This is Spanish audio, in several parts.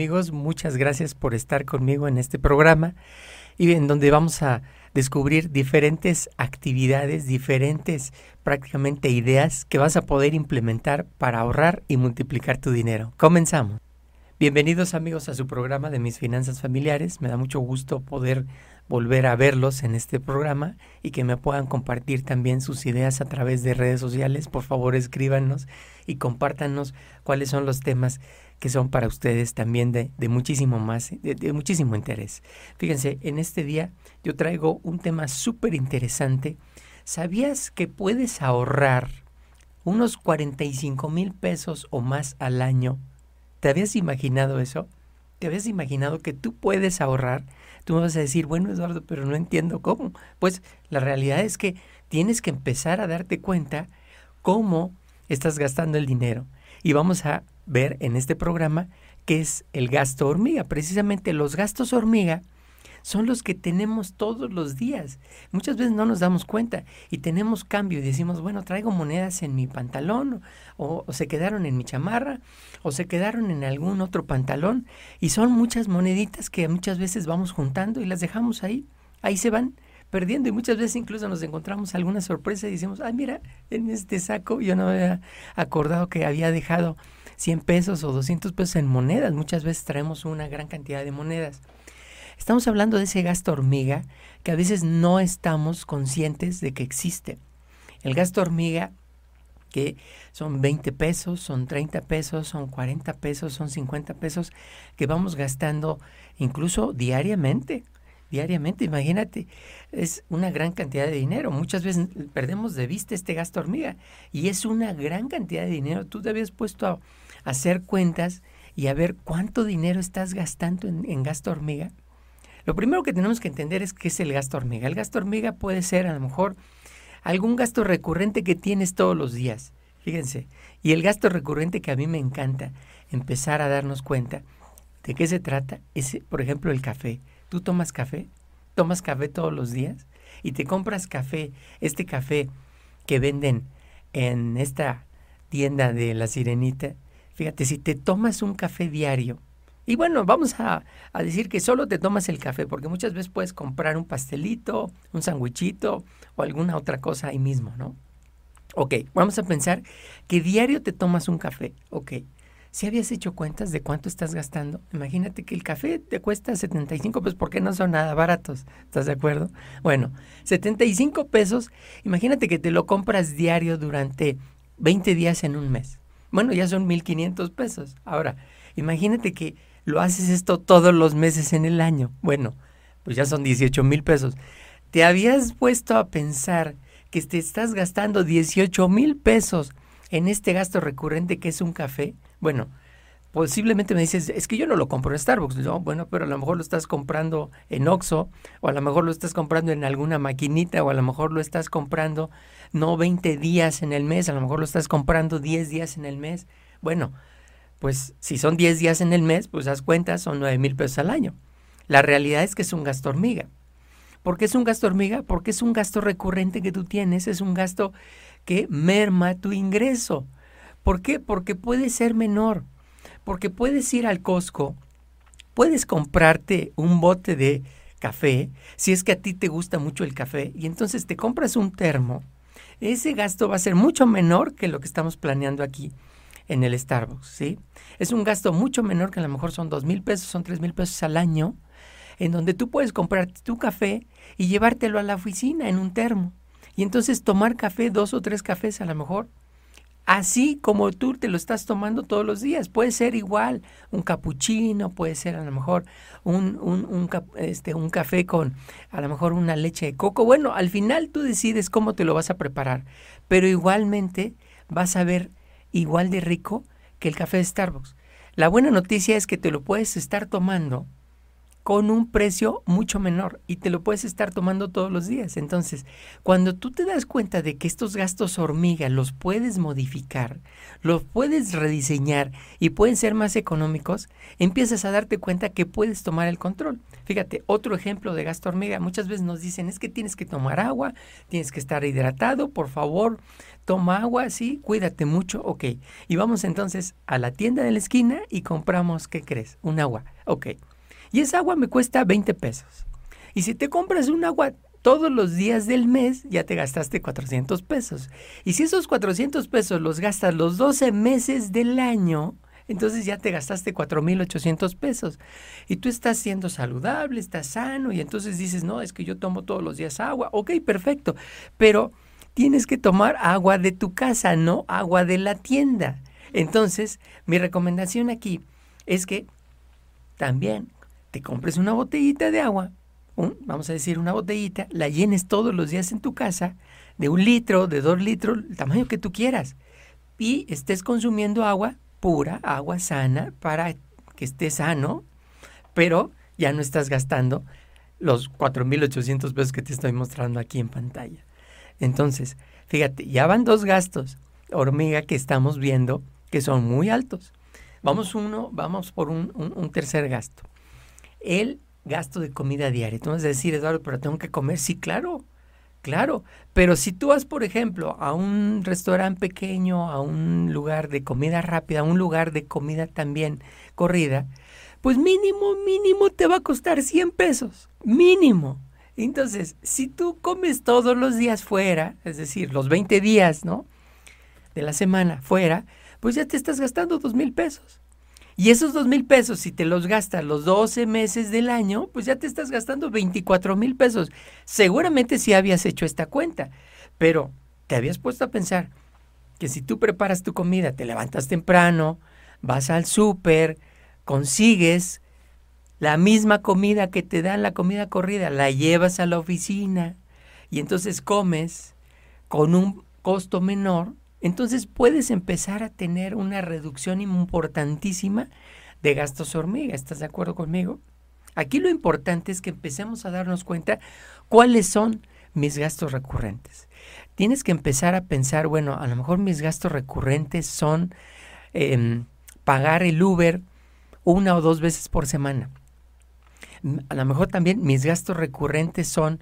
amigos, muchas gracias por estar conmigo en este programa y en donde vamos a descubrir diferentes actividades, diferentes prácticamente ideas que vas a poder implementar para ahorrar y multiplicar tu dinero. Comenzamos. Bienvenidos amigos a su programa de mis finanzas familiares. Me da mucho gusto poder volver a verlos en este programa y que me puedan compartir también sus ideas a través de redes sociales. Por favor, escríbanos y compártanos cuáles son los temas que son para ustedes también de, muchísimo más, de, muchísimo interés. Fíjense, en este día yo traigo un tema súper interesante. ¿Sabías que puedes ahorrar unos 45 mil pesos o más al año? ¿Te habías imaginado eso? ¿Te habías imaginado que tú puedes ahorrar? Tú me vas a decir, bueno Eduardo, pero no entiendo cómo. Pues la realidad es que tienes que empezar a darte cuenta cómo estás gastando el dinero. Y vamos a ver en este programa qué es el gasto hormiga. Precisamente los gastos hormiga son los que tenemos todos los días. Muchas veces no nos damos cuenta y tenemos cambio y decimos, bueno, traigo monedas en mi pantalón o, se quedaron en mi chamarra o se quedaron en algún otro pantalón y son muchas moneditas que muchas veces vamos juntando y las dejamos ahí. Ahí se van perdiendo y muchas veces incluso nos encontramos alguna sorpresa y decimos, ah, mira, en este saco yo no había acordado que había dejado 100 pesos o 200 pesos en monedas. Muchas veces traemos una gran cantidad de monedas. Estamos hablando de ese gasto hormiga que a veces no estamos conscientes de que existe. El gasto hormiga que son 20 pesos, son 30 pesos, son 40 pesos, son 50 pesos que vamos gastando incluso diariamente. Diariamente, imagínate, es una gran cantidad de dinero. Muchas veces perdemos de vista este gasto hormiga y es una gran cantidad de dinero. Tú te habías puesto a, hacer cuentas y a ver cuánto dinero estás gastando en, gasto hormiga. Lo primero que tenemos que entender es qué es el gasto hormiga. El gasto hormiga puede ser a lo mejor algún gasto recurrente que tienes todos los días. Fíjense. Y el gasto recurrente que a mí me encanta empezar a darnos cuenta de qué se trata es, por ejemplo, el café. ¿Tú tomas café? ¿Tomas café todos los días? Y te compras café, este café que venden en esta tienda de la sirenita, Fíjate, si te tomas un café diario, y bueno, vamos a, decir que solo te tomas el café, porque muchas veces puedes comprar un pastelito, un sandwichito o alguna otra cosa ahí mismo, ¿no? Ok, vamos a pensar que diario te tomas un café. Ok, si habías hecho cuentas de cuánto estás gastando, imagínate que el café te cuesta 75 pesos porque no son nada baratos. ¿Estás de acuerdo? Bueno, 75 pesos, imagínate que te lo compras diario durante 20 días en un mes. Bueno, ya son 1.500 pesos. Ahora, imagínate que lo haces esto todos los meses en el año. Bueno, pues ya son 18 mil pesos. ¿Te habías puesto a pensar que te estás gastando 18 mil pesos en este gasto recurrente que es un café? Bueno, posiblemente me dices, es que yo no lo compro en Starbucks. No, bueno, pero a lo mejor lo estás comprando en Oxxo, o a lo mejor lo estás comprando en alguna maquinita, o a lo mejor lo estás comprando no 20 días en el mes, a lo mejor lo estás comprando 10 días en el mes. Bueno, pues si son 10 días en el mes, pues haz cuentas, son 9 mil pesos al año. La realidad es que es un gasto hormiga. ¿Por qué es un gasto hormiga? Porque es un gasto recurrente que tú tienes, es un gasto que merma tu ingreso. ¿Por qué? Porque puede ser menor. Porque puedes ir al Costco, puedes comprarte un bote de café, si es que a ti te gusta mucho el café, y entonces te compras un termo ese gasto va a ser mucho menor que lo que estamos planeando aquí en el Starbucks, ¿sí? Es un gasto mucho menor que a lo mejor son dos mil pesos, son tres mil pesos al año, en donde tú puedes comprar tu café y llevártelo a la oficina en un termo. Y entonces tomar café, dos o tres cafés a lo mejor, así como tú te lo estás tomando todos los días. Puede ser igual, un capuchino, puede ser a lo mejor un, un, un, este, un café con a lo mejor una leche de coco. Bueno, al final tú decides cómo te lo vas a preparar, pero igualmente vas a ver igual de rico que el café de Starbucks. La buena noticia es que te lo puedes estar tomando con un precio mucho menor y te lo puedes estar tomando todos los días. Entonces, cuando tú te das cuenta de que estos gastos hormiga los puedes modificar, los puedes rediseñar y pueden ser más económicos, empiezas a darte cuenta que puedes tomar el control. Fíjate, otro ejemplo de gasto hormiga, muchas veces nos dicen es que tienes que tomar agua, tienes que estar hidratado, por favor, toma agua, sí, cuídate mucho, ok. Y vamos entonces a la tienda de la esquina y compramos, ¿qué crees? Un agua, ok. Y esa agua me cuesta 20 pesos. Y si te compras un agua todos los días del mes, ya te gastaste 400 pesos. Y si esos 400 pesos los gastas los 12 meses del año, entonces ya te gastaste 4.800 pesos. Y tú estás siendo saludable, estás sano, y entonces dices, no, es que yo tomo todos los días agua. Ok, perfecto. Pero tienes que tomar agua de tu casa, no agua de la tienda. Entonces, mi recomendación aquí es que también te compres una botellita de agua, vamos a decir una botellita, la llenes todos los días en tu casa, de un litro, de dos litros, el tamaño que tú quieras, y estés consumiendo agua pura, agua sana, para que estés sano, pero ya no estás gastando los 4.800 pesos que te estoy mostrando aquí en pantalla. Entonces, fíjate, ya van dos gastos hormiga que estamos viendo que son muy altos. Vamos uno, vamos por un, un tercer gasto el gasto de comida diaria. Tú vas a decir, Eduardo, pero tengo que comer. Sí, claro, claro. Pero si tú vas, por ejemplo, a un restaurante pequeño, a un lugar de comida rápida, a un lugar de comida también corrida, pues mínimo, mínimo te va a costar 100 pesos. Mínimo. Entonces, si tú comes todos los días fuera, es decir, los 20 días, ¿no? De la semana fuera, pues ya te estás gastando dos mil pesos. Y esos dos mil pesos, si te los gastas los 12 meses del año, pues ya te estás gastando 24 mil pesos. Seguramente sí habías hecho esta cuenta, pero te habías puesto a pensar que si tú preparas tu comida, te levantas temprano, vas al súper, consigues la misma comida que te dan la comida corrida, la llevas a la oficina y entonces comes con un costo menor, entonces puedes empezar a tener una reducción importantísima de gastos hormiga. ¿Estás de acuerdo conmigo? Aquí lo importante es que empecemos a darnos cuenta cuáles son mis gastos recurrentes. Tienes que empezar a pensar, bueno, a lo mejor mis gastos recurrentes son em, pagar el Uber una o dos veces por semana. A lo mejor también mis gastos recurrentes son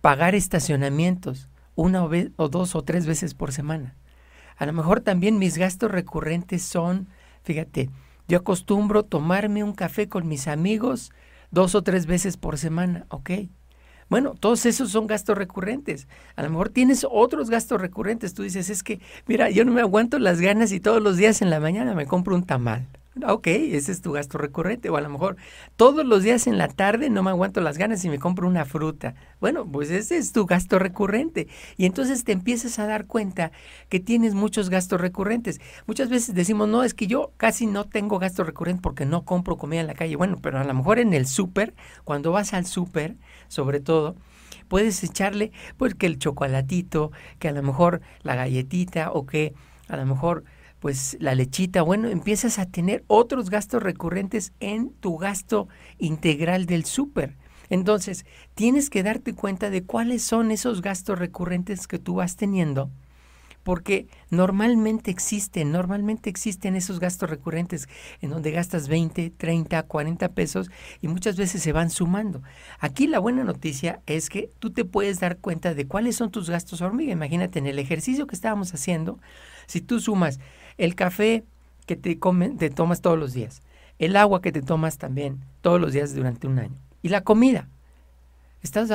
pagar estacionamientos una o dos o tres veces por semana. A lo mejor también mis gastos recurrentes son, fíjate, yo acostumbro tomarme un café con mis amigos dos o tres veces por semana, ¿ok? Bueno, todos esos son gastos recurrentes. A lo mejor tienes otros gastos recurrentes. Tú dices, es que, mira, yo no me aguanto las ganas y todos los días en la mañana me compro un tamal. Ok, ese es tu gasto recurrente. O a lo mejor todos los días en la tarde no me aguanto las ganas y me compro una fruta. Bueno, pues ese es tu gasto recurrente. Y entonces te empiezas a dar cuenta que tienes muchos gastos recurrentes. Muchas veces decimos, no, es que yo casi no tengo gasto recurrente porque no compro comida en la calle. Bueno, pero a lo mejor en el súper, cuando vas al súper, sobre todo, puedes echarle, pues que el chocolatito, que a lo mejor la galletita o que a lo mejor pues la lechita, bueno, empiezas a tener otros gastos recurrentes en tu gasto integral del súper. Entonces, tienes que darte cuenta de cuáles son esos gastos recurrentes que tú vas teniendo, porque normalmente existen, normalmente existen esos gastos recurrentes en donde gastas 20, 30, 40 pesos y muchas veces se van sumando. Aquí la buena noticia es que tú te puedes dar cuenta de cuáles son tus gastos hormiga. Imagínate en el ejercicio que estábamos haciendo, si tú sumas el café que te, te tomas todos los días, el agua que te tomas también todos los días durante un año y la comida. Estás,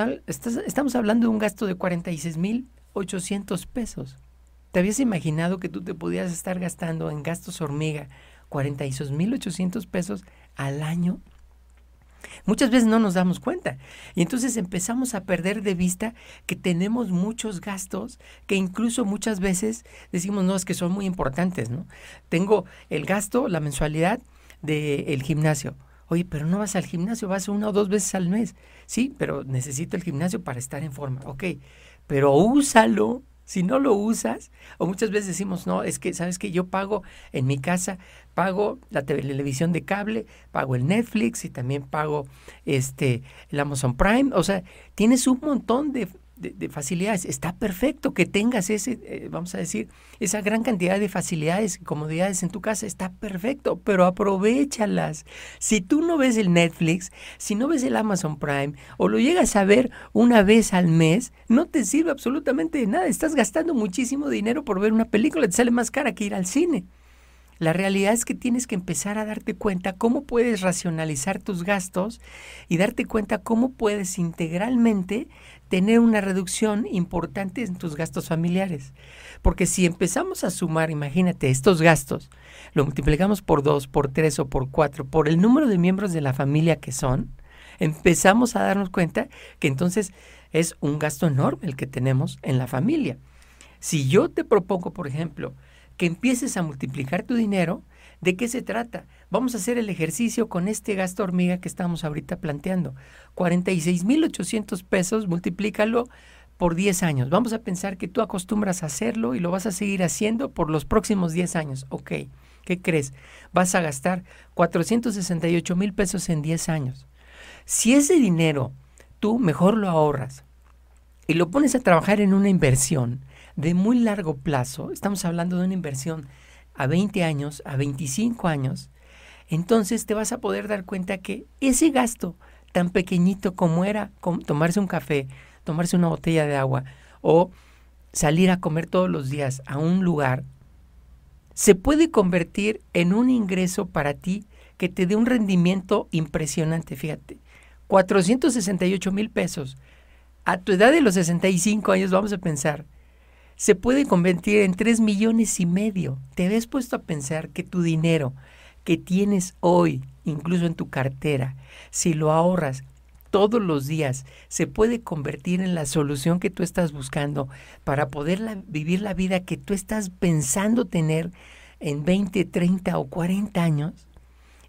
estamos hablando de un gasto de 46.800 pesos. ¿Te habías imaginado que tú te podías estar gastando en gastos hormiga 46.800 pesos al año? Muchas veces no nos damos cuenta y entonces empezamos a perder de vista que tenemos muchos gastos que incluso muchas veces decimos, no, es que son muy importantes, ¿no? Tengo el gasto, la mensualidad del gimnasio. Oye, pero no vas al gimnasio, vas una o dos veces al mes. Sí, pero necesito el gimnasio para estar en forma. Ok, pero úsalo Si no lo usas, o muchas veces decimos, no, es que, ¿sabes que Yo pago en mi casa, pago la televisión de cable, pago el Netflix y también pago este el Amazon Prime. O sea, tienes un montón de, de, facilidades. Está perfecto que tengas ese, eh, vamos a decir, esa gran cantidad de facilidades y comodidades en tu casa. Está perfecto, pero aprovechalas. Si tú no ves el Netflix, si no ves el Amazon Prime o lo llegas a ver una vez al mes, no te sirve absolutamente de nada. Estás gastando muchísimo dinero por ver una película. Te sale más cara que ir al cine. La realidad es que tienes que empezar a darte cuenta cómo puedes racionalizar tus gastos y darte cuenta cómo puedes integralmente tener una reducción importante en tus gastos familiares. Porque si empezamos a sumar, imagínate, estos gastos, lo multiplicamos por dos, por tres o por cuatro, por el número de miembros de la familia que son, empezamos a darnos cuenta que entonces es un gasto enorme el que tenemos en la familia. Si yo te propongo, por ejemplo, que empieces a multiplicar tu dinero, ¿de qué se trata? Vamos a hacer el ejercicio con este gasto hormiga que estamos ahorita planteando. 46.800 pesos, multiplícalo por 10 años. Vamos a pensar que tú acostumbras a hacerlo y lo vas a seguir haciendo por los próximos 10 años. Ok, ¿qué crees? Vas a gastar 468 mil pesos en 10 años. Si ese dinero tú mejor lo ahorras y lo pones a trabajar en una inversión, de muy largo plazo, estamos hablando de una inversión a 20 años, a 25 años, entonces te vas a poder dar cuenta que ese gasto tan pequeñito como era tomarse un café, tomarse una botella de agua o salir a comer todos los días a un lugar, se puede convertir en un ingreso para ti que te dé un rendimiento impresionante, fíjate. 468 mil pesos. A tu edad de los 65 años vamos a pensar, se puede convertir en 3 millones y medio. ¿Te ves puesto a pensar que tu dinero que tienes hoy, incluso en tu cartera, si lo ahorras todos los días, se puede convertir en la solución que tú estás buscando para poder vivir la vida que tú estás pensando tener en 20, 30 o 40 años?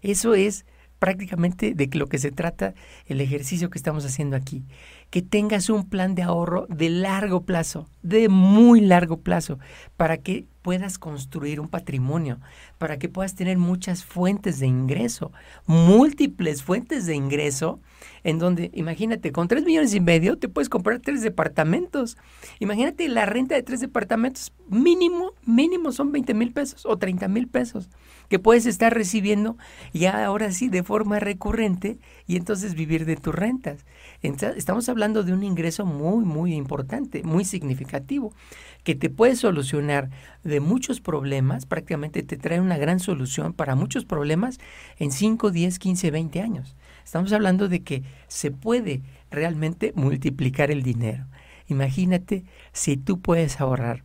Eso es prácticamente de lo que se trata el ejercicio que estamos haciendo aquí que tengas un plan de ahorro de largo plazo, de muy largo plazo, para que puedas construir un patrimonio, para que puedas tener muchas fuentes de ingreso, múltiples fuentes de ingreso, en donde, imagínate, con tres millones y medio te puedes comprar tres departamentos. Imagínate la renta de tres departamentos, mínimo, mínimo son 20 mil pesos o 30 mil pesos que puedes estar recibiendo ya ahora sí de forma recurrente y entonces vivir de tus rentas. estamos hablando de un ingreso muy, muy importante, muy significativo, que te puede solucionar de muchos problemas, prácticamente te trae una gran solución para muchos problemas en 5, 10, 15, 20 años. Estamos hablando de que se puede realmente multiplicar el dinero. Imagínate si tú puedes ahorrar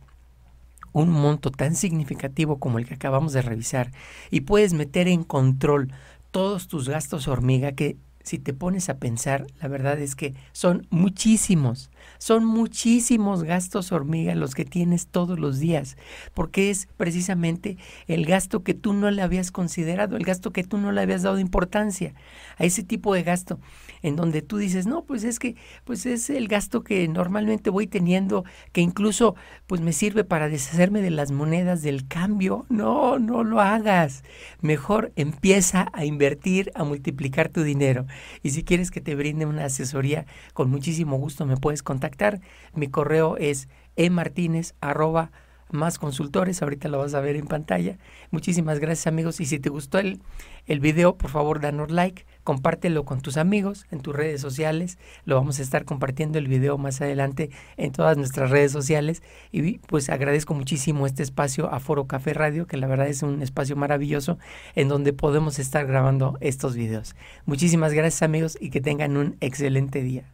un monto tan significativo como el que acabamos de revisar y puedes meter en control todos tus gastos hormiga que si te pones a pensar, la verdad es que son muchísimos, son muchísimos gastos hormiga los que tienes todos los días, porque es precisamente el gasto que tú no le habías considerado, el gasto que tú no le habías dado importancia, a ese tipo de gasto en donde tú dices, no, pues es que pues es el gasto que normalmente voy teniendo, que incluso pues me sirve para deshacerme de las monedas del cambio. No, no lo hagas. Mejor empieza a invertir, a multiplicar tu dinero. Y si quieres que te brinde una asesoría, con muchísimo gusto me puedes contactar. Mi correo es emartinez más consultores, ahorita lo vas a ver en pantalla. Muchísimas gracias amigos y si te gustó el, el video, por favor danos like, compártelo con tus amigos en tus redes sociales, lo vamos a estar compartiendo el video más adelante en todas nuestras redes sociales y pues agradezco muchísimo este espacio a Foro Café Radio, que la verdad es un espacio maravilloso en donde podemos estar grabando estos videos. Muchísimas gracias amigos y que tengan un excelente día.